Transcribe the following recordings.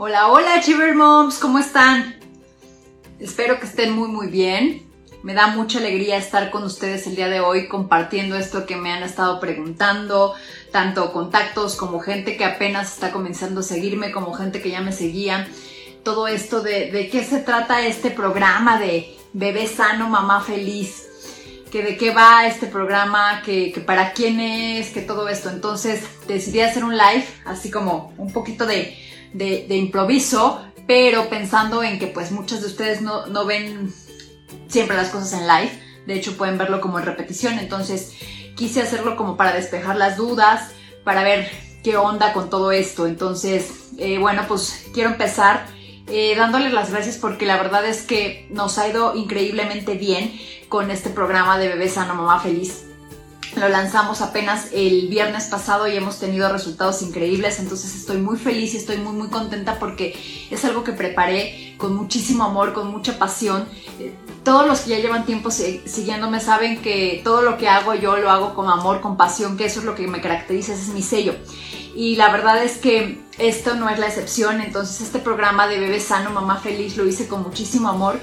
Hola, hola Chiver Moms, ¿cómo están? Espero que estén muy muy bien. Me da mucha alegría estar con ustedes el día de hoy compartiendo esto que me han estado preguntando, tanto contactos como gente que apenas está comenzando a seguirme, como gente que ya me seguía. Todo esto de, de qué se trata este programa de bebé sano, mamá feliz que de qué va este programa, que, que, para quién es, que todo esto. Entonces decidí hacer un live, así como un poquito de, de, improviso, pero pensando en que pues muchos de ustedes no, no, ven siempre las cosas en live, de hecho pueden verlo como en repetición, entonces quise hacerlo como para despejar las dudas, para ver qué onda con todo esto. Entonces, eh, bueno, pues quiero empezar eh, dándoles las gracias porque la verdad es que nos ha ido increíblemente bien con este programa de Bebé Sano Mamá Feliz. Lo lanzamos apenas el viernes pasado y hemos tenido resultados increíbles, entonces estoy muy feliz y estoy muy muy contenta porque es algo que preparé con muchísimo amor, con mucha pasión. Eh, todos los que ya llevan tiempo siguiéndome saben que todo lo que hago yo lo hago con amor, con pasión, que eso es lo que me caracteriza, ese es mi sello. Y la verdad es que esto no es la excepción, entonces este programa de Bebé Sano, Mamá Feliz lo hice con muchísimo amor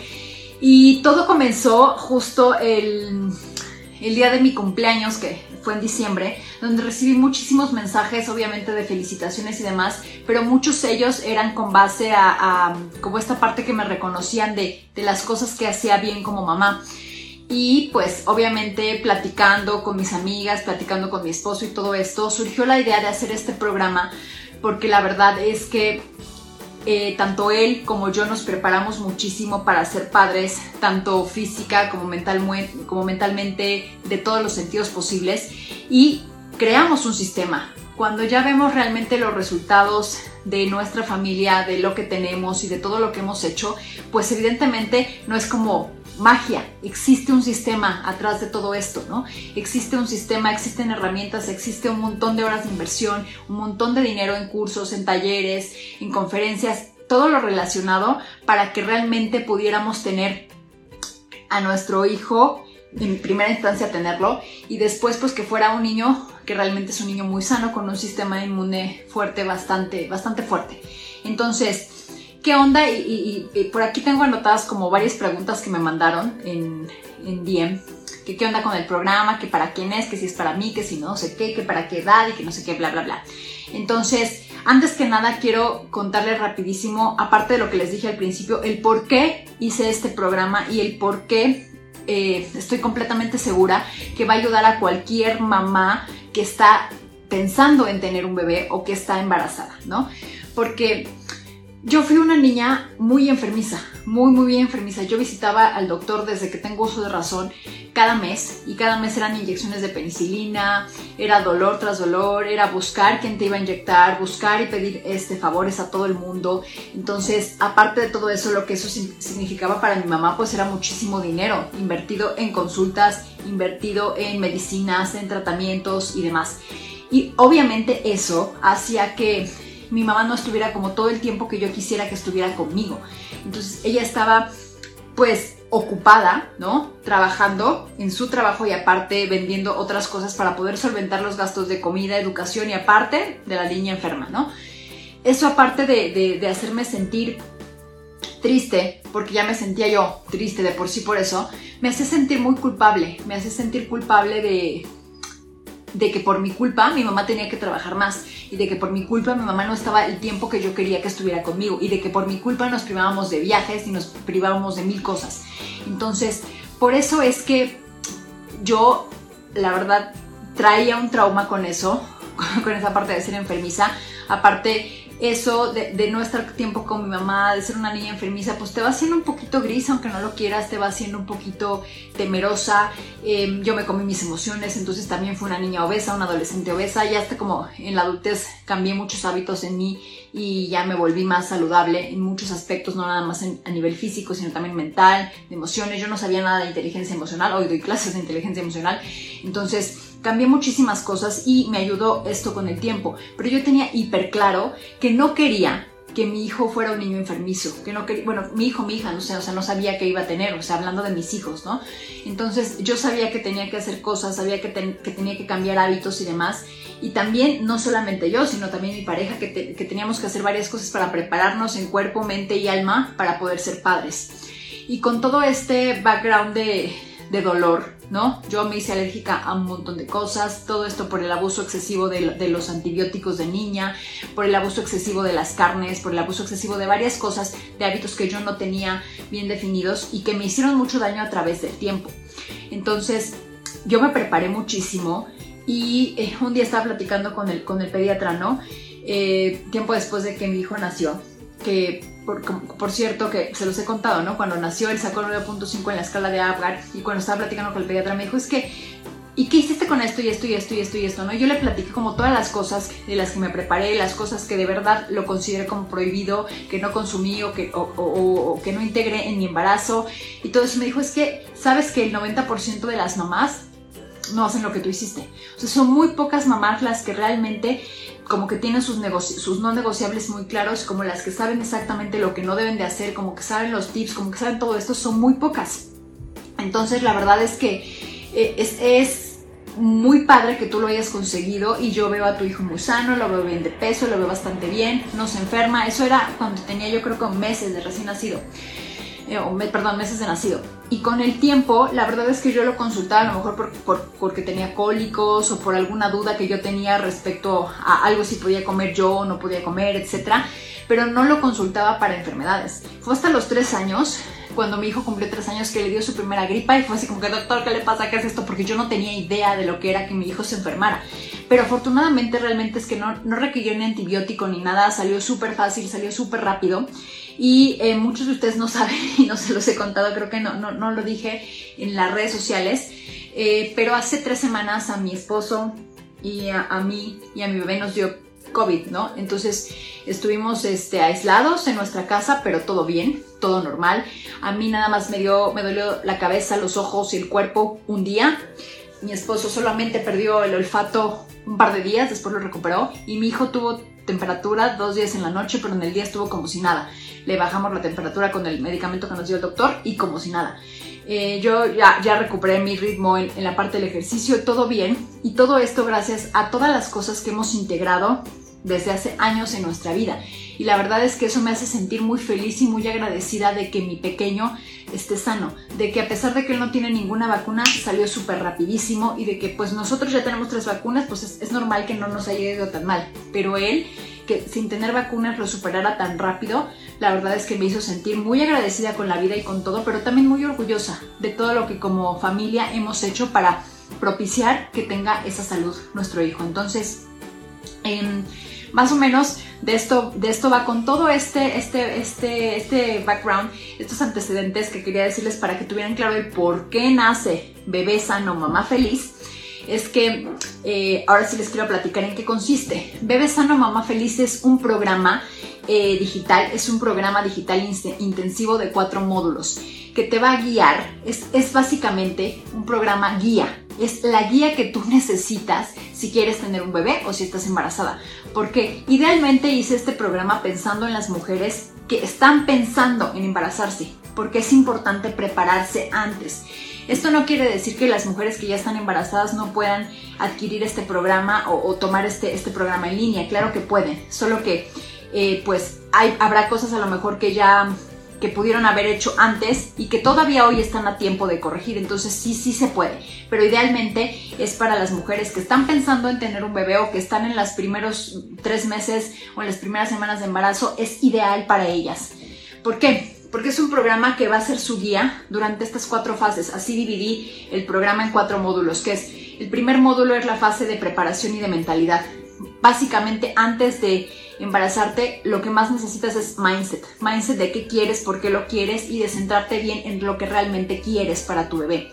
y todo comenzó justo el, el día de mi cumpleaños, que fue en diciembre, donde recibí muchísimos mensajes, obviamente de felicitaciones y demás, pero muchos de ellos eran con base a, a como esta parte que me reconocían de, de las cosas que hacía bien como mamá. Y pues obviamente platicando con mis amigas, platicando con mi esposo y todo esto, surgió la idea de hacer este programa porque la verdad es que eh, tanto él como yo nos preparamos muchísimo para ser padres, tanto física como, como mentalmente, de todos los sentidos posibles, y creamos un sistema. Cuando ya vemos realmente los resultados de nuestra familia, de lo que tenemos y de todo lo que hemos hecho, pues evidentemente no es como magia, existe un sistema atrás de todo esto, ¿no? Existe un sistema, existen herramientas, existe un montón de horas de inversión, un montón de dinero en cursos, en talleres, en conferencias, todo lo relacionado para que realmente pudiéramos tener a nuestro hijo en primera instancia tenerlo y después pues que fuera un niño que realmente es un niño muy sano con un sistema inmune fuerte, bastante, bastante fuerte. Entonces, ¿qué onda? Y, por aquí tengo anotadas como varias preguntas que me mandaron en, en DM. Que qué onda con el programa, que para quién es, que si es para mí, que si no, sé qué, que para qué edad y que no sé qué, bla, bla, bla. Entonces, antes que nada quiero contarles rapidísimo, aparte de lo que les dije al principio, el por qué hice este programa y el por qué eh, estoy completamente segura que va a ayudar a cualquier mamá que está pensando en tener un bebé o que está embarazada, ¿no? Porque yo fui una niña muy enfermiza, muy, muy bien enfermiza. Yo visitaba al doctor desde que tengo uso de razón cada mes y cada mes eran inyecciones de penicilina, era dolor tras dolor, era buscar quién te iba a inyectar, buscar y pedir este, favores a todo el mundo. Entonces, aparte de todo eso, lo que eso significaba para mi mamá, pues era muchísimo dinero invertido en consultas, invertido en medicinas, en tratamientos y demás. Y obviamente eso hacía que mi mamá no estuviera como todo el tiempo que yo quisiera que estuviera conmigo. Entonces ella estaba pues ocupada, ¿no? Trabajando en su trabajo y aparte vendiendo otras cosas para poder solventar los gastos de comida, educación y aparte de la niña enferma, ¿no? Eso aparte de, de hacerme sentir triste, porque ya me sentía yo triste de por sí por eso, me hace sentir muy culpable, me hace sentir culpable de, de que por mi culpa mi mamá tenía que trabajar más y de que por mi culpa mi mamá no estaba el tiempo que yo quería que estuviera conmigo y de que por mi culpa nos privábamos de viajes y nos privábamos de mil cosas. Entonces, por eso es que yo, la verdad, traía un trauma con eso, con esa parte de ser enfermiza. Aparte, eso de, no estar tiempo con mi mamá, de ser una niña enfermiza, pues te va haciendo un poquito gris, aunque no lo quieras, te va haciendo un poquito temerosa. Em, yo me comí mis emociones, entonces también fui una niña obesa, una adolescente obesa. Ya hasta como en la adultez cambié muchos hábitos en mí y ya me volví más saludable en muchos aspectos, no nada más a nivel físico, sino también mental, de emociones. Yo no sabía nada de inteligencia emocional, hoy doy clases de inteligencia emocional. Entonces, cambié muchísimas cosas y me ayudó esto con el tiempo. Pero yo tenía hiper claro que no quería que mi hijo fuera un niño enfermizo, que no quería, bueno, mi hijo, mi hija, no sé, o sea, no sabía qué iba a tener, o sea, hablando de mis hijos, ¿no? Entonces yo sabía que tenía que hacer cosas, sabía que, tenía que cambiar hábitos y demás, y también, no solamente yo, sino también mi pareja, que, que teníamos que hacer varias cosas para prepararnos en cuerpo, mente y alma para poder ser padres. Y con todo este background de dolor, ¿no? Yo me hice alérgica a un montón de cosas, todo esto por el abuso excesivo de, los antibióticos de niña, por el abuso excesivo de las carnes, por el abuso excesivo de varias cosas, de hábitos que yo no tenía bien definidos y que me hicieron mucho daño a través del tiempo. Entonces, yo me preparé muchísimo y eh, un día estaba platicando con el, con el pediatra, ¿no? Eh, tiempo después de que mi hijo nació, que por, cierto, que se los he contado, ¿no? Cuando nació él sacó 9.5 en la escala de Apgar y cuando estaba platicando con el pediatra me dijo, es que, ¿y qué hiciste con esto y esto y esto y esto y esto, ¿no? Yo le platiqué como todas las cosas de las que me preparé, las cosas que de verdad lo consideré como prohibido, que no consumí o que, o, que no integré en mi embarazo y todo eso. Me dijo, es que, ¿sabes que el 90% de las mamás no hacen lo que tú hiciste? O sea, son muy pocas mamás las que realmente como que tienen sus, sus no negociables muy claros, como las que saben exactamente lo que no deben de hacer, como que saben los tips, como que saben todo esto, son muy pocas. Entonces la verdad es que eh, es, muy padre que tú lo hayas conseguido y yo veo a tu hijo muy sano, lo veo bien de peso, lo veo bastante bien, no se enferma. Eso era cuando tenía yo creo que meses de recién nacido. Eh, perdón, meses de nacido. Y con el tiempo, la verdad es que yo lo consultaba a lo mejor porque tenía cólicos o por alguna duda que yo tenía respecto a algo si podía comer yo o no podía comer, etc. Pero no lo consultaba para enfermedades. Fue hasta los tres años cuando mi hijo cumplió tres años que le dio su primera gripa y fue así como que doctor, ¿qué le pasa? ¿Qué es esto? Porque yo no tenía idea de lo que era que mi hijo se enfermara. Pero afortunadamente realmente es que no, no requirió ni antibiótico ni nada, salió súper fácil, salió súper rápido. Y eh, muchos de ustedes no saben y no se los he contado, creo que no, no, no lo dije en las redes sociales, eh, pero hace tres semanas a mi esposo y a, mí y a mi bebé nos dio COVID, ¿no? Entonces estuvimos este, aislados en nuestra casa, pero todo bien, todo normal. A mí nada más me, dio, me dolió la cabeza, los ojos y el cuerpo un día. Mi esposo solamente perdió el olfato un par de días, después lo recuperó. Y mi hijo tuvo temperatura dos días en la noche, pero en el día estuvo como si nada le bajamos la temperatura con el medicamento que nos dio el doctor y como si nada. Eh, yo ya, ya, recuperé mi ritmo en, la parte del ejercicio, todo bien. Y todo esto gracias a todas las cosas que hemos integrado desde hace años en nuestra vida. Y la verdad es que eso me hace sentir muy feliz y muy agradecida de que mi pequeño esté sano, de que a pesar de que él no tiene ninguna vacuna, salió súper rapidísimo y de que pues nosotros ya tenemos tres vacunas, pues es, es normal que no nos haya ido tan mal. Pero él que sin tener vacunas lo superara tan rápido, la verdad es que me hizo sentir muy agradecida con la vida y con todo, pero también muy orgullosa de todo lo que como familia hemos hecho para propiciar que tenga esa salud nuestro hijo. Entonces, em, más o menos de esto, de esto va con todo este, este, este, este background, estos antecedentes que quería decirles para que tuvieran claro el por qué nace bebé sano, mamá feliz es que eh, ahora sí les quiero platicar en qué consiste. Bebé Sano Mamá Feliz es un programa eh, digital, es un programa digital intensivo de cuatro módulos que te va a guiar. Es, es básicamente un programa guía. Es la guía que tú necesitas si quieres tener un bebé o si estás embarazada. Porque idealmente hice este programa pensando en las mujeres que están pensando en embarazarse, porque es importante prepararse antes. Esto no quiere decir que las mujeres que ya están embarazadas no puedan adquirir este programa o, tomar este, este programa en línea. Claro que pueden, solo que eh, pues habrá cosas a lo mejor que ya que pudieron haber hecho antes y que todavía hoy están a tiempo de corregir. Entonces sí, sí se puede. Pero idealmente es para las mujeres que están pensando en tener un bebé o que están en los primeros tres meses o en las primeras semanas de embarazo. Es ideal para ellas. ¿Por qué? Porque es un programa que va a ser su guía durante estas cuatro fases. Así dividí el programa en cuatro módulos, que es el primer módulo es la fase de preparación y de mentalidad. Básicamente antes de embarazarte lo que más necesitas es mindset. Mindset de qué quieres, por qué lo quieres y de centrarte bien en lo que realmente quieres para tu bebé.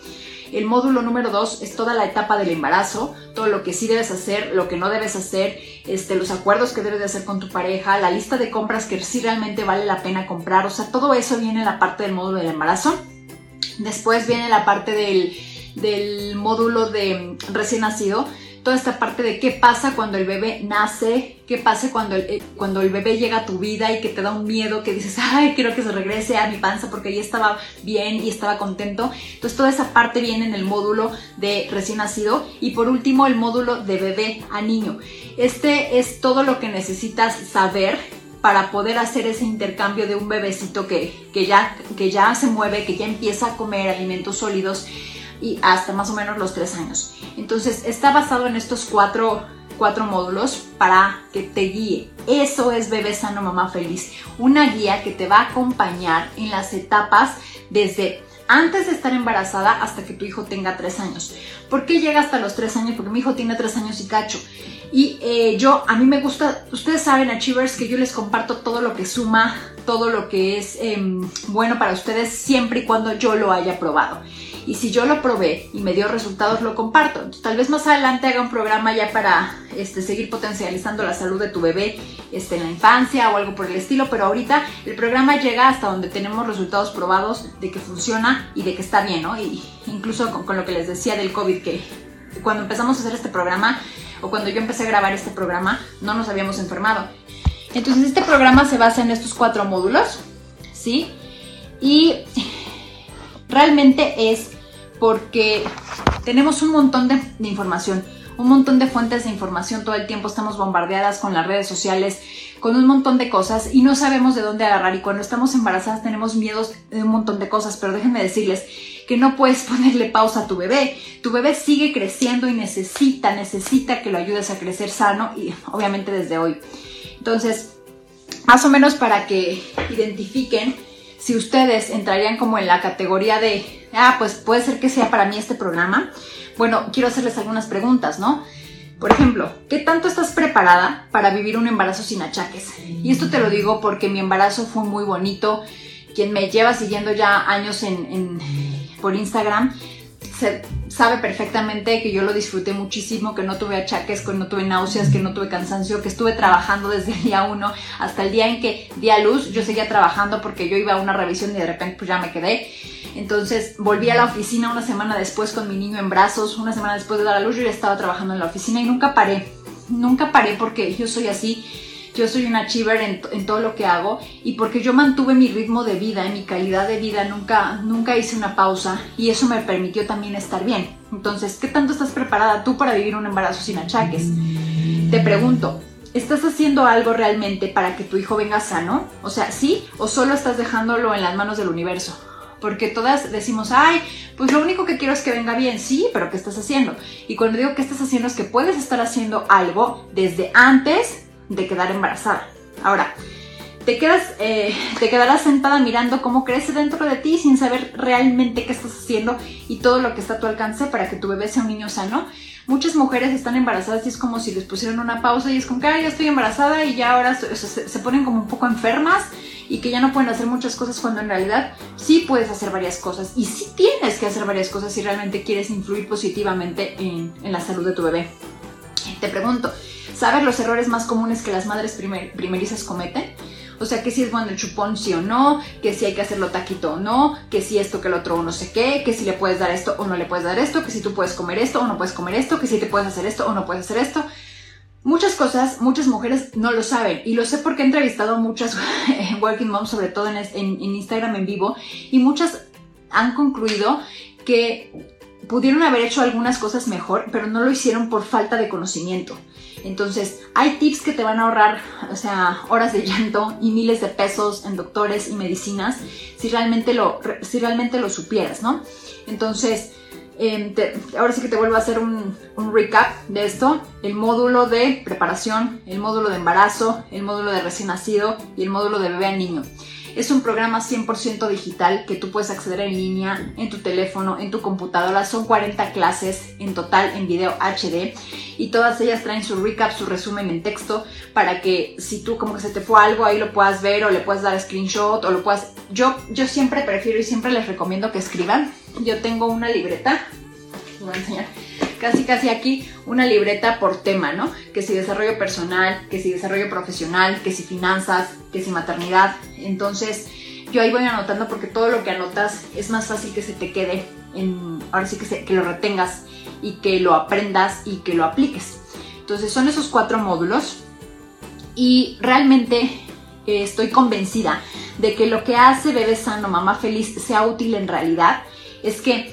El módulo número dos es toda la etapa del embarazo, todo lo que sí debes hacer, lo que no debes hacer, este, los acuerdos que debes de hacer con tu pareja, la lista de compras que sí realmente vale la pena comprar, o sea, todo eso viene en la parte del módulo del embarazo. Después viene la parte del, del módulo de recién nacido, toda esta parte de qué pasa cuando el bebé nace, qué pasa cuando el, eh, cuando el bebé llega a tu vida y que te da un miedo, que dices, ay, quiero que se regrese a mi panza porque ahí estaba bien y estaba contento. Entonces toda esa parte viene en el módulo de recién nacido y por último el módulo de bebé a niño. Este es todo lo que necesitas saber para poder hacer ese intercambio de un bebecito que, que, ya, que ya se mueve, que ya empieza a comer alimentos sólidos y hasta más o menos los tres años. Entonces está basado en estos cuatro, cuatro módulos para que te guíe. Eso es Bebé Sano Mamá Feliz, una guía que te va a acompañar en las etapas desde antes de estar embarazada hasta que tu hijo tenga tres años. ¿Por qué llega hasta los tres años? Porque mi hijo tiene tres años y cacho. Y eh, yo, a mí me gusta, ustedes saben, Achievers, que yo les comparto todo lo que suma, todo lo que es em, bueno para ustedes, siempre y cuando yo lo haya probado. Y si yo lo probé y me dio resultados, lo comparto. tal vez más adelante haga un programa ya para este, seguir potencializando la salud de tu bebé este, en la infancia o algo por el estilo, pero ahorita el programa llega hasta donde tenemos resultados probados de que funciona y de que está bien, ¿no? Y incluso con, con lo que les decía del COVID, que cuando empezamos a hacer este programa, o cuando yo empecé a grabar este programa, no nos habíamos enfermado. Entonces este programa se basa en estos cuatro módulos, ¿sí? Y realmente es porque tenemos un montón de, información, un montón de fuentes de información todo el tiempo, estamos bombardeadas con las redes sociales, con un montón de cosas y no sabemos de dónde agarrar y cuando estamos embarazadas tenemos miedos de un montón de cosas, pero déjenme decirles que no puedes ponerle pausa a tu bebé. Tu bebé sigue creciendo y necesita, necesita que lo ayudes a crecer sano y obviamente desde hoy. Entonces, más o menos para que identifiquen si ustedes entrarían como en la categoría de, ah, pues puede ser que sea para mí este programa. Bueno, quiero hacerles algunas preguntas, ¿no? Por ejemplo, ¿qué tanto estás preparada para vivir un embarazo sin achaques? Y esto te lo digo porque mi embarazo fue muy bonito. Quien me lleva siguiendo ya años en, por Instagram sabe perfectamente que yo lo disfruté muchísimo, que no tuve achaques, que no tuve náuseas, que no tuve cansancio, que estuve trabajando desde el día uno hasta el día en que di a luz. Yo seguía trabajando porque yo iba a una revisión y de repente pues ya me quedé. Entonces volví a la oficina una semana después con mi niño en brazos, una semana después de dar a luz yo ya estaba trabajando en la oficina y nunca paré, nunca paré porque yo soy así, yo soy una achiever en, todo lo que hago y porque yo mantuve mi ritmo de vida, mi calidad de vida, nunca, nunca hice una pausa y eso me permitió también estar bien. Entonces, ¿qué tanto estás preparada tú para vivir un embarazo sin achaques? Te pregunto, ¿Estás haciendo algo realmente para que tu hijo venga sano? O sea, ¿sí? ¿O solo estás dejándolo en las manos del universo? Porque todas decimos, ay, pues lo único que quiero es que venga bien, sí, pero ¿qué estás haciendo? Y cuando digo que estás haciendo es que puedes estar haciendo algo desde antes de quedar embarazada. Ahora, te, quedas, eh, te quedarás sentada mirando cómo crece dentro de ti sin saber realmente qué estás haciendo y todo lo que está a tu alcance para que tu bebé sea un niño sano. Muchas mujeres están embarazadas y es como si les pusieran una pausa y es como que ya estoy embarazada y ya ahora se ponen como un poco enfermas y que ya no pueden hacer muchas cosas cuando en realidad sí puedes hacer varias cosas y sí tienes que hacer varias cosas si realmente quieres influir positivamente en, la salud de tu bebé. Te pregunto, ¿sabes los errores más comunes que las madres primerizas cometen? O sea, que si es bueno el chupón sí o no, que si hay que hacerlo taquito o no, que si esto que el otro o no sé qué, que si le puedes dar esto o no le puedes dar esto, que si tú puedes comer esto o no puedes comer esto, que si te puedes hacer esto o no puedes hacer esto. Muchas cosas, muchas mujeres no lo saben y lo sé porque he entrevistado a muchas working moms, sobre todo en, Instagram en vivo, y muchas han concluido que pudieron haber hecho algunas cosas mejor, pero no lo hicieron por falta de conocimiento. Entonces, hay tips que te van a ahorrar, o sea, horas de llanto y miles de pesos en doctores y medicinas si realmente lo, si realmente lo supieras, ¿no? Entonces, Em, ahora sí que te vuelvo a hacer un, un, recap de esto. El módulo de preparación, el módulo de embarazo, el módulo de recién nacido y el módulo de bebé a niño. Es un programa 100% digital que tú puedes acceder en línea, en tu teléfono, en tu computadora. Son 40 clases en total en video HD y todas ellas traen su recap, su resumen en texto para que si tú como que se te fue algo ahí lo puedas ver o le puedas dar screenshot o lo puedas... Yo, yo siempre prefiero y siempre les recomiendo que escriban. Yo tengo una libreta, voy a enseñar casi casi aquí una libreta por tema, ¿no? Que si desarrollo personal, que si desarrollo profesional, que si finanzas, que si maternidad. Entonces, yo ahí voy anotando porque todo lo que anotas es más fácil que se te quede en, ahora sí que, lo retengas y que lo aprendas y que lo apliques. Entonces son esos cuatro módulos y realmente eh, estoy convencida de que lo que hace Bebé Sano, Mamá Feliz sea útil en realidad es que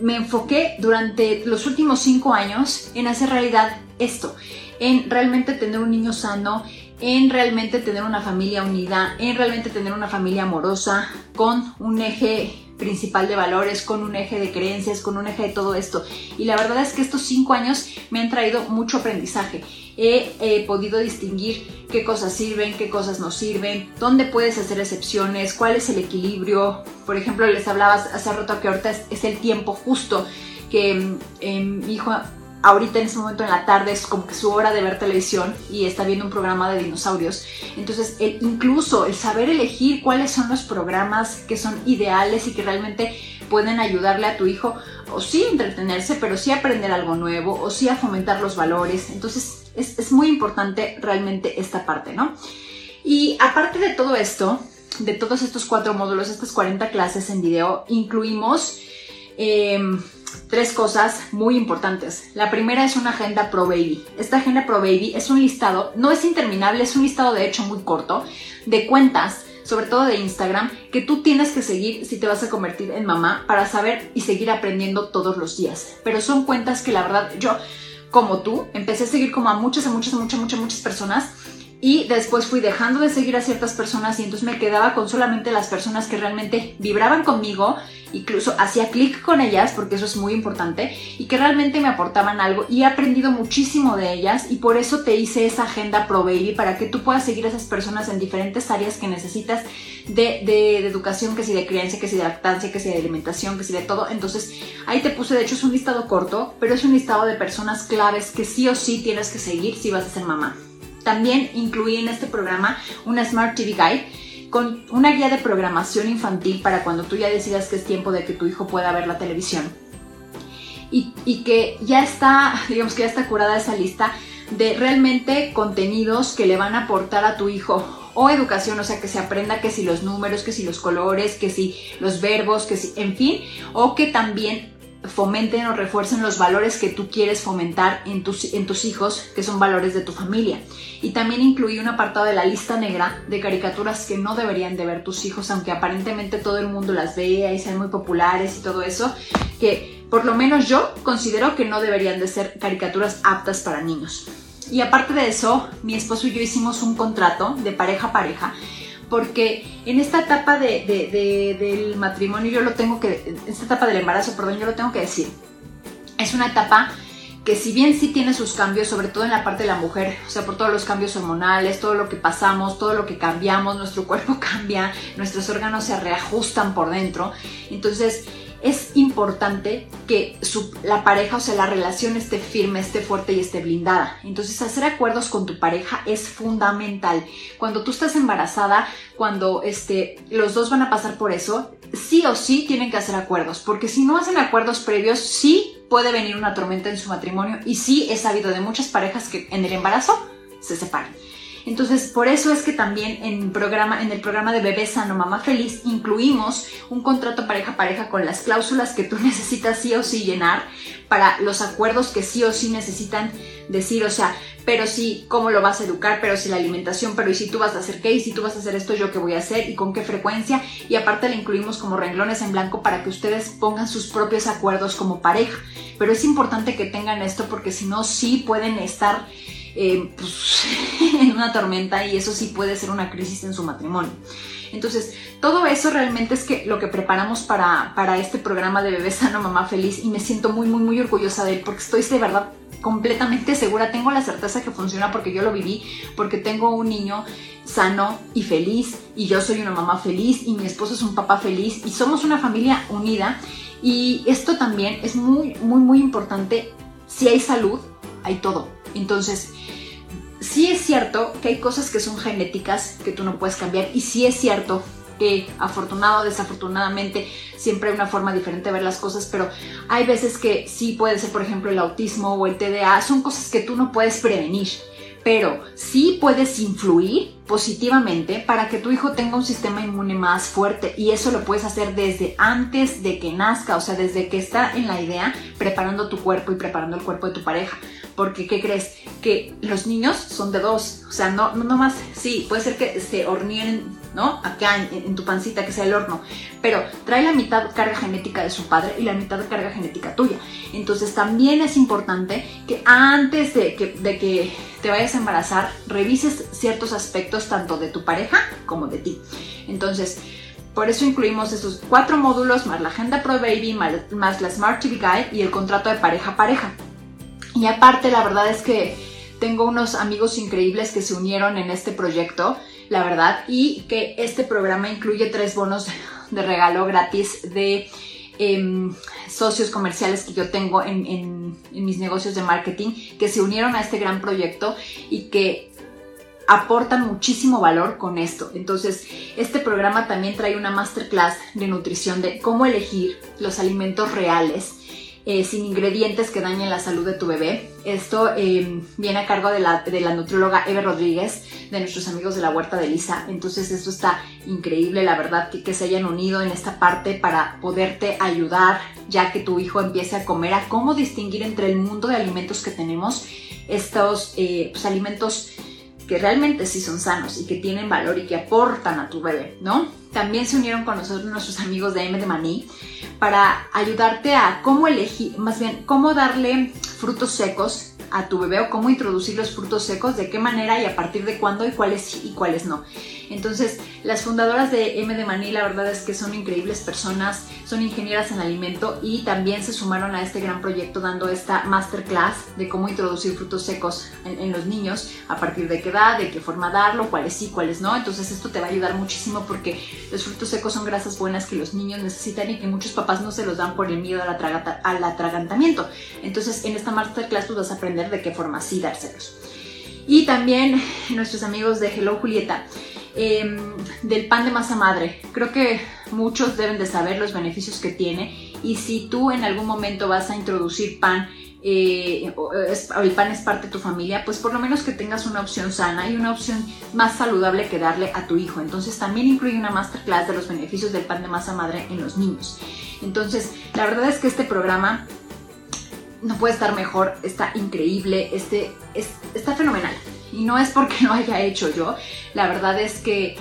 me enfoqué durante los últimos cinco años en hacer realidad esto, en realmente tener un niño sano, en realmente tener una familia unida, en realmente tener una familia amorosa, con un eje principal de valores, con un eje de creencias, con un eje de todo esto. Y la verdad es que estos cinco años me han traído mucho aprendizaje. He podido distinguir qué cosas sirven, qué cosas no sirven, dónde puedes hacer excepciones, cuál es el equilibrio. Por ejemplo, les hablaba hace rato que ahorita es, el tiempo justo que eh, mi hijo ahorita en ese momento en la tarde es como que su hora de ver televisión y está viendo un programa de dinosaurios. Entonces, el, incluso el saber elegir cuáles son los programas que son ideales y que realmente pueden ayudarle a tu hijo o sí entretenerse, pero sí aprender algo nuevo o sí a fomentar los valores. Entonces, es, es muy importante realmente esta parte, ¿no? Y aparte de todo esto, de todos estos cuatro módulos, estas 40 clases en video, incluimos... Eh, tres cosas muy importantes. La primera es una agenda Pro Baby. Esta agenda Pro Baby es un listado, no es interminable, es un listado de hecho muy corto, de cuentas, sobre todo de Instagram, que tú tienes que seguir si te vas a convertir en mamá para saber y seguir aprendiendo todos los días. Pero son cuentas que la verdad yo, como tú, empecé a seguir como a muchas, a muchas, a muchas, muchas, muchas personas y después fui dejando de seguir a ciertas personas y entonces me quedaba con solamente las personas que realmente vibraban conmigo, incluso hacía clic con ellas, porque eso es muy importante, y que realmente me aportaban algo y he aprendido muchísimo de ellas y por eso te hice esa agenda Pro Baby para que tú puedas seguir a esas personas en diferentes áreas que necesitas de, de, educación, que si de crianza, que si de lactancia, que si de alimentación, que si de todo. Entonces ahí te puse, de hecho es un listado corto, pero es un listado de personas claves que sí o sí tienes que seguir si vas a ser mamá. También incluí en este programa una Smart TV Guide con una guía de programación infantil para cuando tú ya decidas que es tiempo de que tu hijo pueda ver la televisión. Y, que ya está, digamos que ya está curada esa lista de realmente contenidos que le van a aportar a tu hijo o educación, o sea, que se aprenda que si los números, que si los colores, que si los verbos, que si, en fin, o que también fomenten o refuercen los valores que tú quieres fomentar en tus, en tus hijos, que son valores de tu familia. Y también incluí un apartado de la lista negra de caricaturas que no deberían de ver tus hijos, aunque aparentemente todo el mundo las vea y sean muy populares y todo eso, que por lo menos yo considero que no deberían de ser caricaturas aptas para niños. Y aparte de eso, mi esposo y yo hicimos un contrato de pareja a pareja porque en esta etapa del matrimonio yo lo tengo que, en esta etapa del embarazo, perdón, yo lo tengo que decir, es una etapa que si bien sí tiene sus cambios, sobre todo en la parte de la mujer, o sea, por todos los cambios hormonales, todo lo que pasamos, todo lo que cambiamos, nuestro cuerpo cambia, nuestros órganos se reajustan por dentro, entonces es importante que la pareja, o sea, la relación esté firme, esté fuerte y esté blindada. Entonces, hacer acuerdos con tu pareja es fundamental. Cuando tú estás embarazada, cuando este, los dos van a pasar por eso, sí o sí tienen que hacer acuerdos, porque si no hacen acuerdos previos, sí puede venir una tormenta en su matrimonio y sí he sabido de muchas parejas que en el embarazo se separan. Entonces, por eso es que también en, el programa de Bebé Sano, Mamá Feliz, incluimos un contrato pareja-pareja con las cláusulas que tú necesitas sí o sí llenar para los acuerdos que sí o sí necesitan decir, o sea, pero sí, cómo lo vas a educar, pero si la alimentación, pero y si tú vas a hacer qué, y si tú vas a hacer esto, yo qué voy a hacer y con qué frecuencia. Y aparte le incluimos como renglones en blanco para que ustedes pongan sus propios acuerdos como pareja. Pero es importante que tengan esto porque si no, sí pueden estar eh, pues, en una tormenta y eso sí puede ser una crisis en su matrimonio. Entonces, todo eso realmente es que lo que preparamos para, para este programa de Bebé Sano, Mamá Feliz y me siento muy, muy, muy orgullosa de él porque estoy de verdad completamente segura, tengo la certeza que funciona porque yo lo viví, porque tengo un niño sano y feliz y yo soy una mamá feliz y mi esposo es un papá feliz y somos una familia unida y esto también es muy, muy, muy importante. Si hay salud, hay todo. Entonces, sí es cierto que hay cosas que son genéticas que tú no puedes cambiar y sí es cierto que afortunado o desafortunadamente siempre hay una forma diferente de ver las cosas, pero hay veces que sí puede ser, por ejemplo, el autismo o el TDA, son cosas que tú no puedes prevenir, pero sí puedes influir positivamente para que tu hijo tenga un sistema inmune más fuerte y eso lo puedes hacer desde antes de que nazca, o sea, desde que está en la idea, preparando tu cuerpo y preparando el cuerpo de tu pareja. Porque, ¿qué crees? Que los niños son de dos. O sea, no, no más, sí, puede ser que se horneen, ¿no? Acá en, tu pancita, que sea el horno. Pero trae la mitad carga genética de su padre y la mitad carga genética tuya. Entonces, también es importante que antes de que, de que te vayas a embarazar, revises ciertos aspectos tanto de tu pareja como de ti. Entonces, por eso incluimos estos cuatro módulos, más la Agenda Pro Baby, más la Smart TV Guide y el contrato de pareja a pareja. Y aparte, la verdad es que tengo unos amigos increíbles que se unieron en este proyecto, la verdad, y que este programa incluye tres bonos de regalo gratis de em, socios comerciales que yo tengo en, en mis negocios de marketing, que se unieron a este gran proyecto y que aportan muchísimo valor con esto. Entonces, este programa también trae una masterclass de nutrición de cómo elegir los alimentos reales eh, sin ingredientes que dañen la salud de tu bebé. Esto eh, viene a cargo de la, de la nutrióloga Eve Rodríguez, de nuestros amigos de la Huerta de Lisa. Entonces esto está increíble, la verdad, que, que se hayan unido en esta parte para poderte ayudar, ya que tu hijo empiece a comer, a cómo distinguir entre el mundo de alimentos que tenemos, estos eh, pues, alimentos que realmente sí son sanos y que tienen valor y que aportan a tu bebé, ¿no? También se unieron con nosotros nuestros amigos de M de Maní para ayudarte a cómo elegir, más bien, cómo darle frutos secos a tu bebé o cómo introducir los frutos secos, de qué manera y a partir de cuándo y cuáles y cuáles no. Entonces, las fundadoras de M de Maní, la verdad es que son increíbles personas, son ingenieras en alimento y también se sumaron a este gran proyecto dando esta masterclass de cómo introducir frutos secos en, los niños, a partir de qué edad, de qué forma darlo, cuáles sí, cuáles no. Entonces, esto te va a ayudar muchísimo porque los frutos secos son grasas buenas que los niños necesitan y que muchos papás no se los dan por el miedo al, atragantamiento. Entonces, en esta masterclass tú vas a aprender de qué forma sí dárselos. Y también nuestros amigos de Hello Julieta Em, del pan de masa madre. Creo que muchos deben de saber los beneficios que tiene y si tú en algún momento vas a introducir pan eh, o el pan es parte de tu familia, pues por lo menos que tengas una opción sana y una opción más saludable que darle a tu hijo. Entonces también incluye una masterclass de los beneficios del pan de masa madre en los niños. Entonces, la verdad es que este programa no puede estar mejor, está increíble, este, está fenomenal. Y no es porque lo haya hecho yo, la verdad es que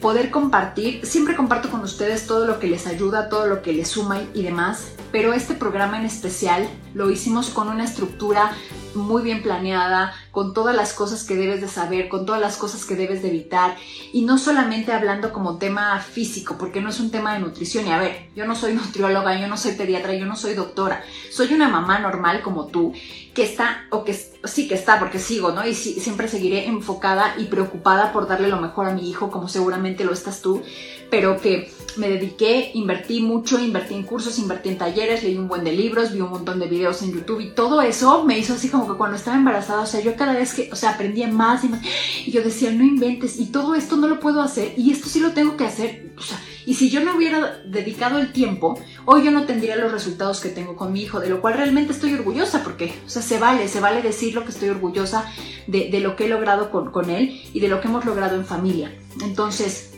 poder compartir, siempre comparto con ustedes todo lo que les ayuda, todo lo que les suma y demás, pero este programa en especial lo hicimos con una estructura muy bien planeada, con todas las cosas que debes de saber, con todas las cosas que debes de evitar y no solamente hablando como tema físico, porque no es un tema de nutrición. Y a ver, yo no soy nutrióloga, yo no soy pediatra, yo no soy doctora, soy una mamá normal como tú que está, o que sí que está, porque sigo, ¿no? Y siempre seguiré enfocada y preocupada por darle lo mejor a mi hijo, como seguramente lo estás tú, pero que me dediqué, invertí mucho, invertí en cursos, invertí en talleres, leí un buen de libros, vi un montón de videos en YouTube y todo eso me hizo así como que cuando estaba embarazada, o sea, yo cada vez que, o sea, aprendía más y más y yo decía, no inventes y todo esto no lo puedo hacer y esto sí lo tengo que hacer, o sea, y si yo no hubiera dedicado el tiempo, hoy yo no tendría los resultados que tengo con mi hijo, de lo cual realmente estoy orgullosa porque, o sea, se vale, se vale decir lo que estoy orgullosa de, lo que he logrado con, con él y de lo que hemos logrado en familia. Entonces,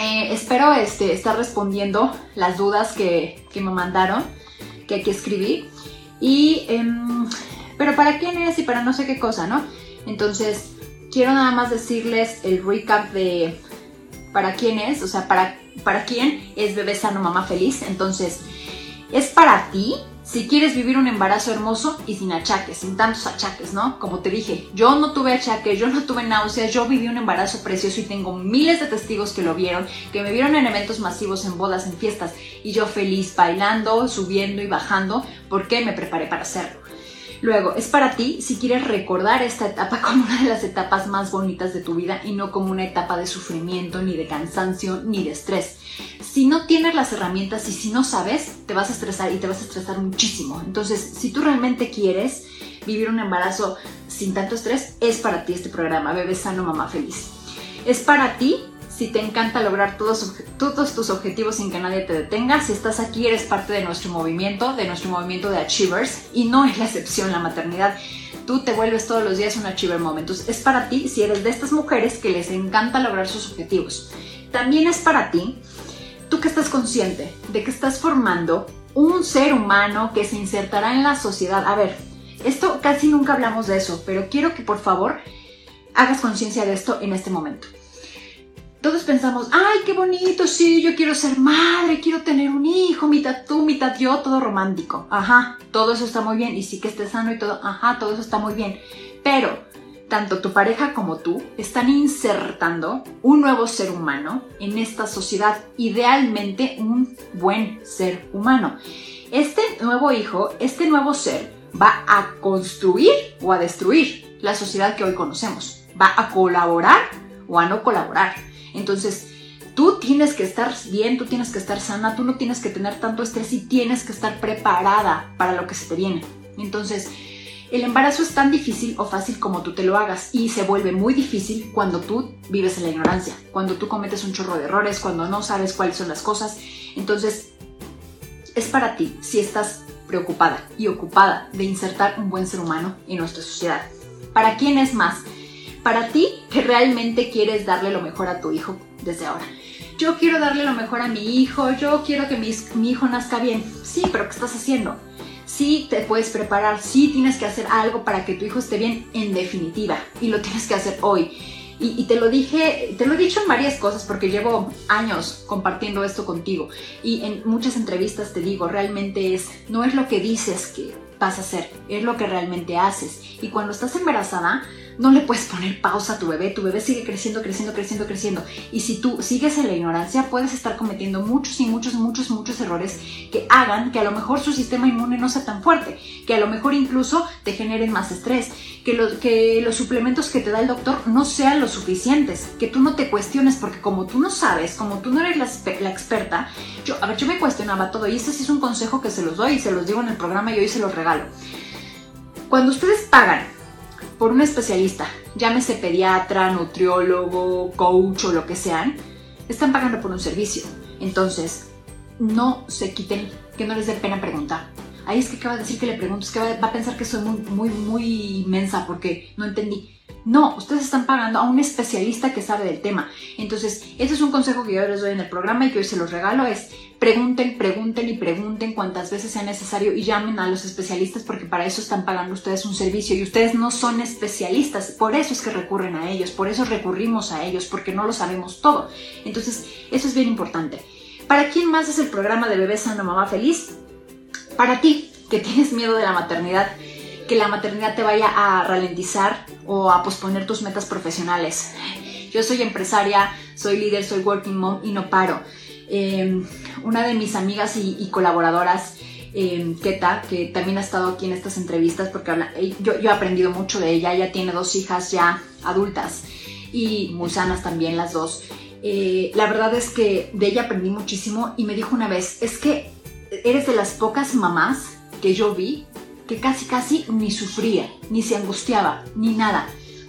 eh, espero este, estar respondiendo las dudas que, me mandaron, que aquí escribí. Y, em, pero para quién es y para no sé qué cosa, ¿no? Entonces, quiero nada más decirles el recap de para quién es, o sea, para, para quién es bebé sano, mamá feliz. Entonces, es para ti si quieres vivir un embarazo hermoso y sin achaques, sin tantos achaques, ¿no? Como te dije, yo no tuve achaques, yo no tuve náuseas, yo viví un embarazo precioso y tengo miles de testigos que lo vieron, que me vieron en eventos masivos, en bodas, en fiestas, y yo feliz bailando, subiendo y bajando, porque me preparé para hacerlo. Luego, es para ti si quieres recordar esta etapa como una de las etapas más bonitas de tu vida y no como una etapa de sufrimiento, ni de cansancio, ni de estrés. Si no tienes las herramientas y si no sabes, te vas a estresar y te vas a estresar muchísimo. Entonces, si tú realmente quieres vivir un embarazo sin tanto estrés, es para ti este programa, Bebé Sano, Mamá Feliz. Es para ti si te encanta lograr todos, tus objetivos sin que nadie te detenga, si estás aquí eres parte de nuestro movimiento, de nuestro movimiento de Achievers y no es la excepción la maternidad. Tú te vuelves todos los días un Achiever Moment. Entonces es para ti si eres de estas mujeres que les encanta lograr sus objetivos. También es para ti, tú que estás consciente de que estás formando un ser humano que se insertará en la sociedad. A ver, esto casi nunca hablamos de eso, pero quiero que por favor hagas conciencia de esto en este momento. Todos pensamos, ay, qué bonito, sí, yo quiero ser madre, quiero tener un hijo, mitad tú, mitad yo, todo romántico. Ajá, todo eso está muy bien y sí que esté sano y todo, ajá, todo eso está muy bien. Pero tanto tu pareja como tú están insertando un nuevo ser humano en esta sociedad, idealmente un buen ser humano. Este nuevo hijo, este nuevo ser, va a construir o a destruir la sociedad que hoy conocemos. Va a colaborar o a no colaborar. Entonces, tú tienes que estar bien, tú tienes que estar sana, tú no tienes que tener tanto estrés y tienes que estar preparada para lo que se te viene. Entonces, el embarazo es tan difícil o fácil como tú te lo hagas y se vuelve muy difícil cuando tú vives en la ignorancia, cuando tú cometes un chorro de errores, cuando no sabes cuáles son las cosas. Entonces, es para ti si estás preocupada y ocupada de insertar un buen ser humano en nuestra sociedad. ¿Para quién es más? Para ti que realmente quieres darle lo mejor a tu hijo desde ahora. Yo quiero darle lo mejor a mi hijo, yo quiero que mi, mi hijo nazca bien. Sí, pero ¿qué estás haciendo? Sí te puedes preparar, sí tienes que hacer algo para que tu hijo esté bien en definitiva y lo tienes que hacer hoy. Y, te lo dije, te lo he dicho en varias cosas porque llevo años compartiendo esto contigo y en muchas entrevistas te digo, realmente es, no es lo que dices que vas a hacer, es lo que realmente haces. Y cuando estás embarazada, no le puedes poner pausa a tu bebé, tu bebé sigue creciendo, creciendo, creciendo, creciendo. Y si tú sigues en la ignorancia, puedes estar cometiendo muchos y muchos, muchos, muchos errores que hagan que a lo mejor su sistema inmune no sea tan fuerte, que a lo mejor incluso te generen más estrés, que, que los suplementos que te da el doctor no sean los suficientes, que tú no te cuestiones, porque como tú no sabes, como tú no eres la, la experta, yo, a ver, yo me cuestionaba todo y este sí es un consejo que se los doy y se los digo en el programa y hoy se los regalo. Cuando ustedes pagan por un especialista, llámese pediatra, nutriólogo, coach o lo que sean, están pagando por un servicio. Entonces, no se quiten, que no les dé pena preguntar. Ahí es que acaba de decir que le pregunto, que va, a pensar que soy muy, muy, muy inmensa porque no entendí. No, ustedes están pagando a un especialista que sabe del tema. Entonces, ese es un consejo que yo les doy en el programa y que hoy se los regalo, es pregunten, pregunten y pregunten cuantas veces sea necesario y llamen a los especialistas porque para eso están pagando ustedes un servicio y ustedes no son especialistas, por eso es que recurren a ellos, por eso recurrimos a ellos, porque no lo sabemos todo. Entonces, eso es bien importante. ¿Para quién más es el programa de Bebé Sano Mamá Feliz? Para ti, que tienes miedo de la maternidad, que la maternidad te vaya a ralentizar o a posponer tus metas profesionales. Yo soy empresaria, soy líder, soy working mom y no paro. Em, una de mis amigas y, colaboradoras, eh, Keta, que también ha estado aquí en estas entrevistas porque eh, yo, he aprendido mucho de ella, ella tiene dos hijas ya adultas y muy sanas también las dos. Eh, la verdad es que de ella aprendí muchísimo y me dijo una vez, es que eres de las pocas mamás que yo vi que casi casi ni sufría, ni se angustiaba, ni nada,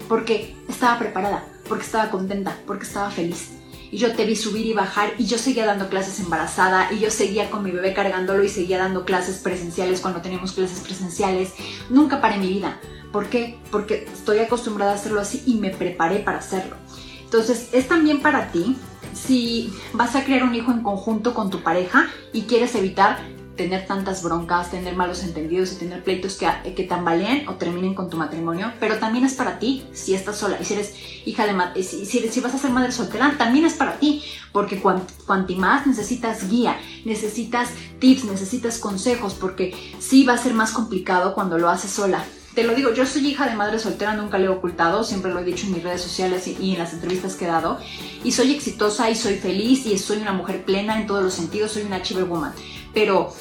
porque estaba preparada, porque estaba contenta, porque estaba feliz y yo te vi subir y bajar y yo seguía dando clases embarazada y yo seguía con mi bebé cargándolo y seguía dando clases presenciales cuando teníamos clases presenciales. Nunca paré mi vida. ¿Por qué? Porque estoy acostumbrada a hacerlo así y me preparé para hacerlo. Entonces es también para ti si vas a crear un hijo en conjunto con tu pareja y quieres evitar tener tantas broncas, tener malos entendidos y tener pleitos que, que tambaleen o terminen con tu matrimonio, pero también es para ti si estás sola y si eres hija de si, si, si vas a ser madre soltera, también es para ti, porque cuanti más necesitas guía, necesitas tips, necesitas consejos, porque sí va a ser más complicado cuando lo haces sola. Te lo digo, yo soy hija de madre soltera, nunca lo he ocultado, siempre lo he dicho en mis redes sociales y, en las entrevistas que he dado. Y soy exitosa y soy feliz y soy una mujer plena en todos los sentidos, soy una achiever woman. Pero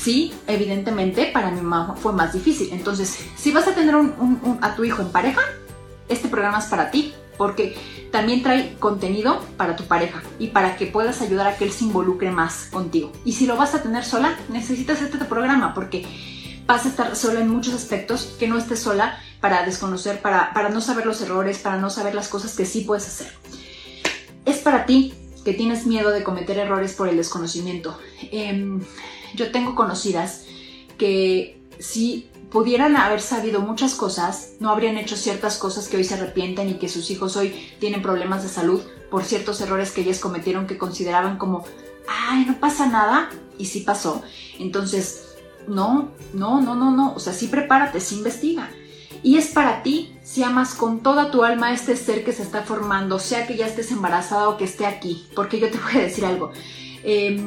sí, evidentemente para mi mamá fue más difícil. Entonces, si vas a tener a tu hijo en pareja, este programa es para ti, porque también trae contenido para tu pareja y para que puedas ayudar a que él se involucre más contigo. Y si lo vas a tener sola, necesitas este programa porque vas a estar sola en muchos aspectos, que no estés sola para desconocer, para, para no saber los errores, para no saber las cosas que sí puedes hacer. es para ti que tienes miedo de cometer errores por el desconocimiento. Em, yo tengo conocidas que si pudieran haber sabido muchas cosas, no habrían hecho ciertas cosas que hoy se arrepienten y que sus hijos hoy tienen problemas de salud por ciertos errores que ellas cometieron que consideraban como, ay, no pasa nada, y sí pasó. Entonces, no, no, no, no, no, o sea, sí prepárate, sí investiga. Y es para ti si amas con toda tu alma a este ser que se está formando, sea que ya estés embarazada o que esté aquí, porque yo te voy a decir algo. Eh,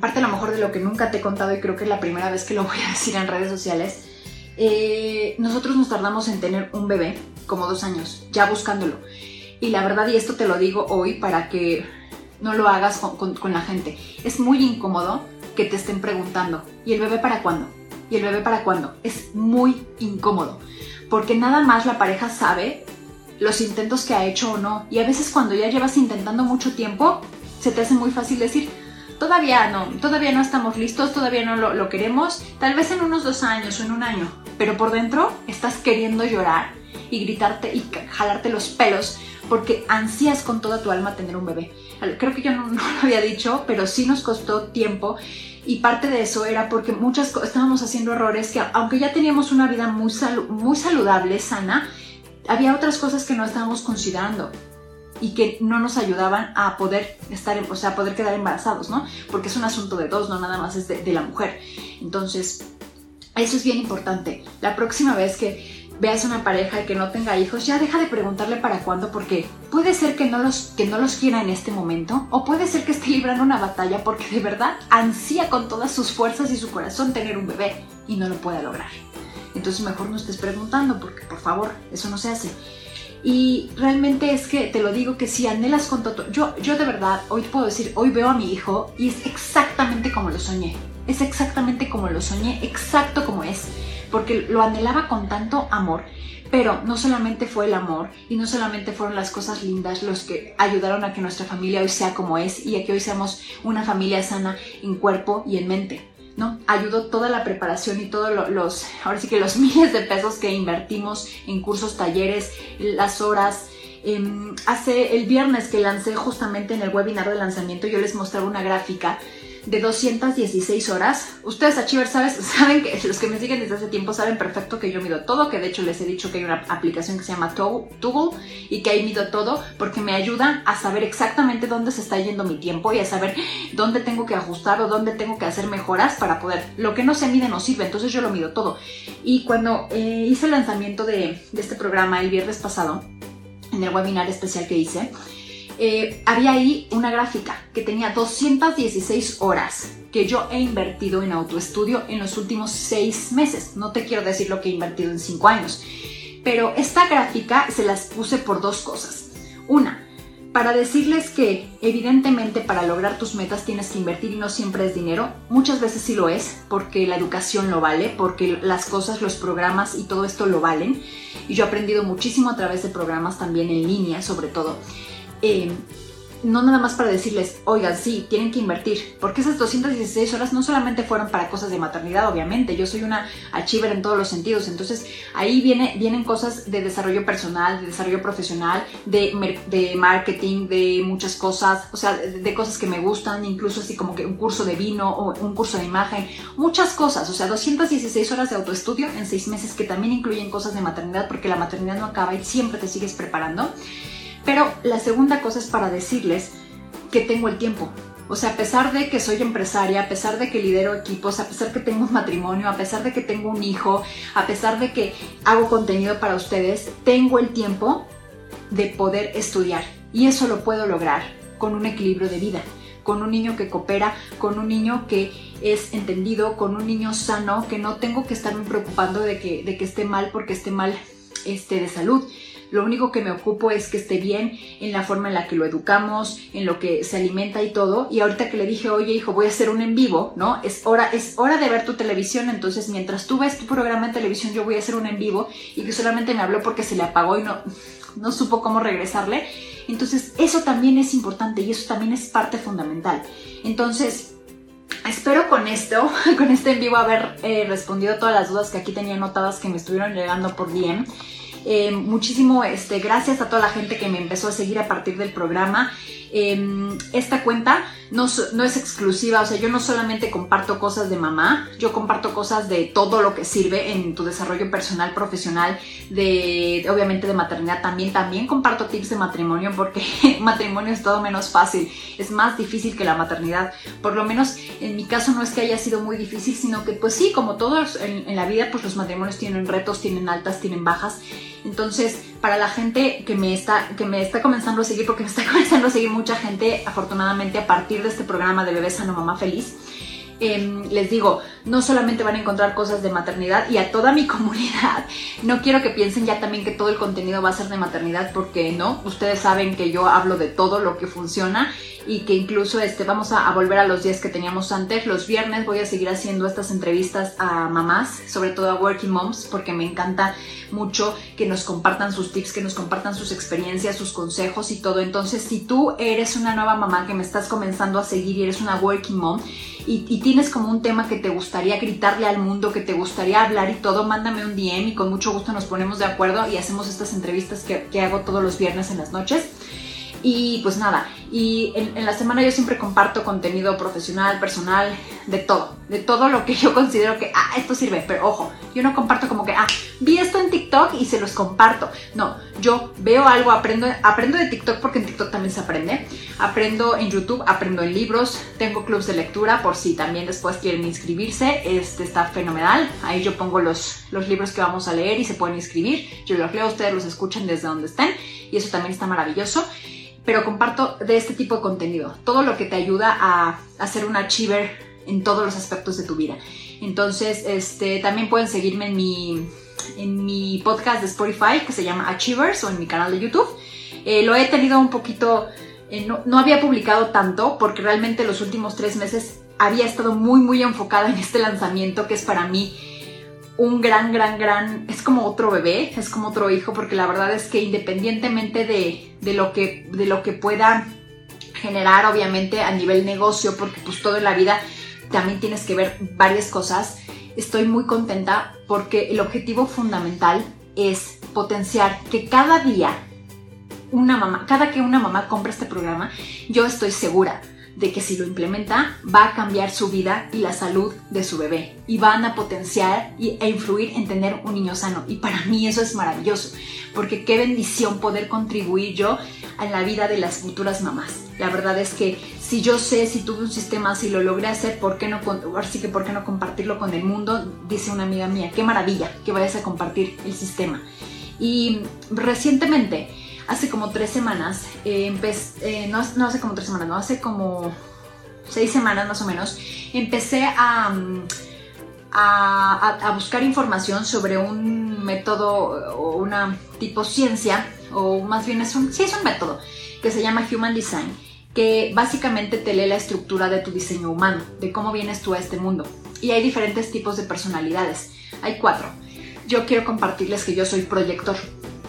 parte a lo mejor de lo que nunca te he contado y creo que es la primera vez que lo voy a decir en redes sociales, eh, nosotros nos tardamos en tener un bebé como dos años, ya buscándolo. Y la verdad, y esto te lo digo hoy para que no lo hagas con, con la gente, es muy incómodo que te estén preguntando, ¿y el bebé para cuándo? ¿Y el bebé para cuándo? Es muy incómodo, porque nada más la pareja sabe los intentos que ha hecho o no. Y a veces cuando ya llevas intentando mucho tiempo, se te hace muy fácil decir, todavía no, todavía no estamos listos, todavía no lo, queremos, tal vez en unos dos años o en un año, pero por dentro estás queriendo llorar y gritarte y jalarte los pelos porque ansías con toda tu alma tener un bebé. Creo que yo no, lo había dicho, pero sí nos costó tiempo y parte de eso era porque muchas estábamos haciendo errores que aunque ya teníamos una vida muy, muy saludable, sana, había otras cosas que no estábamos considerando y que no nos ayudaban a poder estar, o sea, poder quedar embarazados, ¿no? Porque es un asunto de dos, no nada más es de, la mujer. Entonces, eso es bien importante. La próxima vez que veas una pareja y que no tenga hijos, ya deja de preguntarle para cuándo, porque puede ser que no, los, que no los quiera en este momento, o puede ser que esté librando una batalla porque de verdad ansía con todas sus fuerzas y su corazón tener un bebé y no lo pueda lograr. Entonces mejor no estés preguntando, porque por favor, eso no se hace. Y realmente es que te lo digo que si anhelas con todo, yo, yo de verdad, hoy puedo decir, hoy veo a mi hijo y es exactamente como lo soñé. Es exactamente como lo soñé, exacto como es. Porque lo anhelaba con tanto amor. Pero no solamente fue el amor y no solamente fueron las cosas lindas los que ayudaron a que nuestra familia hoy sea como es y a que hoy seamos una familia sana en cuerpo y en mente ¿no? Ayudó toda la preparación y todos los, ahora sí que los miles de pesos que invertimos en cursos, talleres, las horas. Em, hace el viernes que lancé justamente en el webinar de lanzamiento, yo les mostraba una gráfica de 216 horas. Ustedes, Achievers, ¿sabes? saben que los que me siguen desde hace tiempo saben perfecto que yo mido todo, que de hecho les he dicho que hay una aplicación que se llama Toggle y que ahí mido todo porque me ayuda a saber exactamente dónde se está yendo mi tiempo y a saber dónde tengo que ajustar o dónde tengo que hacer mejoras para poder. Lo que no se mide no sirve, entonces yo lo mido todo. Y cuando eh, hice el lanzamiento de, de este programa el viernes pasado, en el webinar especial que hice, eh, había ahí una gráfica que tenía 216 horas que yo he invertido en autoestudio en los últimos seis meses. No te quiero decir lo que he invertido en cinco años, pero esta gráfica se las puse por dos cosas. Una, para decirles que evidentemente para lograr tus metas tienes que invertir y no siempre es dinero. Muchas veces sí lo es porque la educación lo vale, porque las cosas, los programas y todo esto lo valen. Y yo he aprendido muchísimo a través de programas también en línea sobre todo. Eh, no nada más para decirles, oigan, sí, tienen que invertir, porque esas 216 horas no solamente fueron para cosas de maternidad, obviamente, yo soy una achiever en todos los sentidos, entonces ahí viene, vienen cosas de desarrollo personal, de desarrollo profesional, de, de marketing, de muchas cosas, o sea, de, cosas que me gustan, incluso así como que un curso de vino o un curso de imagen, muchas cosas, o sea, 216 horas de autoestudio en seis meses que también incluyen cosas de maternidad, porque la maternidad no acaba y siempre te sigues preparando. Pero la segunda cosa es para decirles que tengo el tiempo. O sea, a pesar de que soy empresaria, a pesar de que lidero equipos, a pesar de que tengo un matrimonio, a pesar de que tengo un hijo, a pesar de que hago contenido para ustedes, tengo el tiempo de poder estudiar. Y eso lo puedo lograr con un equilibrio de vida, con un niño que coopera, con un niño que es entendido, con un niño sano, que no tengo que estarme preocupando de que, de que esté mal porque esté mal este, de salud lo único que me ocupo es que esté bien en la forma en la que lo educamos, en lo que se alimenta y todo. Y ahorita que le dije, oye hijo, voy a hacer un en vivo, ¿no? Es hora, es hora de ver tu televisión, entonces mientras tú ves tu programa de televisión yo voy a hacer un en vivo y que solamente me habló porque se le apagó y no, no supo cómo regresarle. Entonces eso también es importante y eso también es parte fundamental. Entonces... Espero con esto, con este en vivo, haber eh, respondido todas las dudas que aquí tenía anotadas que me estuvieron llegando por bien. Eh, muchísimo este, gracias a toda la gente que me empezó a seguir a partir del programa. Em, esta cuenta no, no, es exclusiva, o sea, yo no solamente comparto cosas de mamá, yo comparto cosas de todo lo que sirve en tu desarrollo personal, profesional, de obviamente de maternidad también. También comparto tips de matrimonio porque matrimonio es todo menos fácil, es más difícil que la maternidad. Por lo menos en mi caso no es que haya sido muy difícil, sino que pues sí, como todos en, en la vida, pues los matrimonios tienen retos, tienen altas, tienen bajas. Entonces, para la gente que me está, que me está comenzando a seguir, porque me está comenzando a seguir mucha gente, afortunadamente, a partir de este programa de Bebé Sano Mamá Feliz, Em, les digo, no solamente van a encontrar cosas de maternidad y a toda mi comunidad, no quiero que piensen ya también que todo el contenido va a ser de maternidad porque no, ustedes saben que yo hablo de todo lo que funciona y que incluso este, vamos a, volver a los días que teníamos antes. Los viernes voy a seguir haciendo estas entrevistas a mamás, sobre todo a working moms, porque me encanta mucho que nos compartan sus tips, que nos compartan sus experiencias, sus consejos y todo. Entonces, si tú eres una nueva mamá que me estás comenzando a seguir y eres una working mom, y, tienes como un tema que te gustaría gritarle al mundo, que te gustaría hablar y todo, mándame un DM y con mucho gusto nos ponemos de acuerdo y hacemos estas entrevistas que, hago todos los viernes en las noches. Y pues nada, y en, la semana yo siempre comparto contenido profesional, personal, de todo, de todo lo que yo considero que, ah, esto sirve, pero ojo, yo no comparto como que, ah, vi esto en TikTok y se los comparto. No, yo veo algo, aprendo, aprendo de TikTok porque en TikTok también se aprende, aprendo en YouTube, aprendo en libros, tengo clubs de lectura por si también después quieren inscribirse, este está fenomenal, ahí yo pongo los, los libros que vamos a leer y se pueden inscribir, yo los leo, ustedes los escuchan desde donde estén y eso también está maravilloso pero comparto de este tipo de contenido, todo lo que te ayuda a, ser un achiever en todos los aspectos de tu vida. Entonces, este, también pueden seguirme en mi, en mi podcast de Spotify que se llama Achievers o en mi canal de YouTube. Eh, lo he tenido un poquito, eh, no, no, había publicado tanto porque realmente los últimos tres meses había estado muy, muy enfocada en este lanzamiento que es para mí un gran, gran, gran, es como otro bebé, es como otro hijo, porque la verdad es que independientemente de, de, lo, que, de lo que pueda generar, obviamente, a nivel negocio, porque pues todo la vida también tienes que ver varias cosas, estoy muy contenta porque el objetivo fundamental es potenciar que cada día una mamá, cada que una mamá compra este programa, yo estoy segura de que si lo implementa va a cambiar su vida y la salud de su bebé y van a potenciar e influir en tener un niño sano. Y para mí eso es maravilloso, porque qué bendición poder contribuir yo a la vida de las futuras mamás. La verdad es que si yo sé, si tuve un sistema así, lo logré hacer, ¿por qué no, así que por qué no compartirlo con el mundo? Dice una amiga mía, qué maravilla que vayas a compartir el sistema. Y recientemente hace como tres semanas, eh, eh, no, hace como tres semanas, no, hace como seis semanas más o menos, empecé a, a, buscar información sobre un método o una tipo ciencia, o más bien es un, sí es un método, que se llama Human Design, que básicamente te lee la estructura de tu diseño humano, de cómo vienes tú a este mundo. Y hay diferentes tipos de personalidades, hay cuatro. Yo quiero compartirles que yo soy proyector.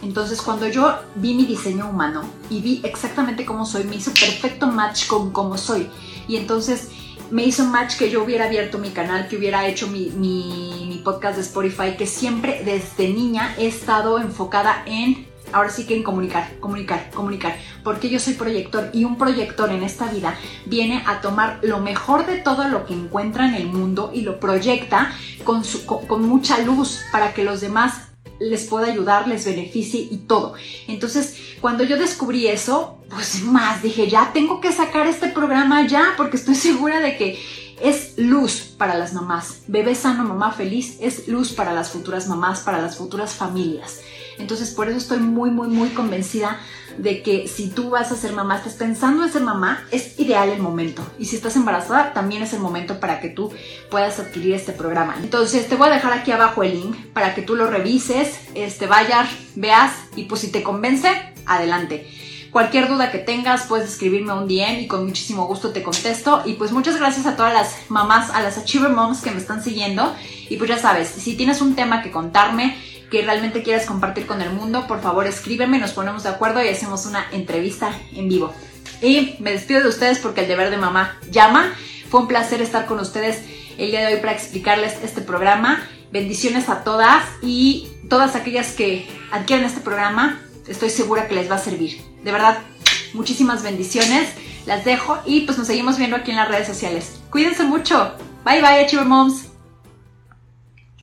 Entonces cuando yo vi mi diseño humano y vi exactamente cómo soy, me hizo perfecto match con cómo soy. Y entonces me hizo match que yo hubiera abierto mi canal, que hubiera hecho mi, mi, podcast de Spotify, que siempre desde niña he estado enfocada en, ahora sí que en comunicar, comunicar, comunicar, porque yo soy proyector y un proyector en esta vida viene a tomar lo mejor de todo lo que encuentra en el mundo y lo proyecta con, su, con mucha luz para que los demás les pueda ayudar, les beneficie y todo. Entonces, cuando yo descubrí eso, pues más dije, ya tengo que sacar este programa ya, porque estoy segura de que es luz para las mamás. Bebé sano, mamá feliz, es luz para las futuras mamás, para las futuras familias. Entonces, por eso estoy muy, muy, muy convencida de que si tú vas a ser mamá, estás pensando en ser mamá, es ideal el momento. Y si estás embarazada, también es el momento para que tú puedas adquirir este programa. Entonces, te voy a dejar aquí abajo el link para que tú lo revises, este, vayas, veas y pues si te convence, adelante. Cualquier duda que tengas, puedes escribirme un DM y con muchísimo gusto te contesto. Y pues muchas gracias a todas las mamás, a las Achiever Moms que me están siguiendo. Y pues ya sabes, si tienes un tema que contarme, que realmente quieras compartir con el mundo, por favor escríbeme, nos ponemos de acuerdo y hacemos una entrevista en vivo. Y me despido de ustedes porque el deber de mamá llama. Fue un placer estar con ustedes el día de hoy para explicarles este programa. Bendiciones a todas y todas aquellas que adquieran este programa, estoy segura que les va a servir. De verdad, muchísimas bendiciones. Las dejo y pues nos seguimos viendo aquí en las redes sociales. Cuídense mucho. Bye bye, Achiever Moms.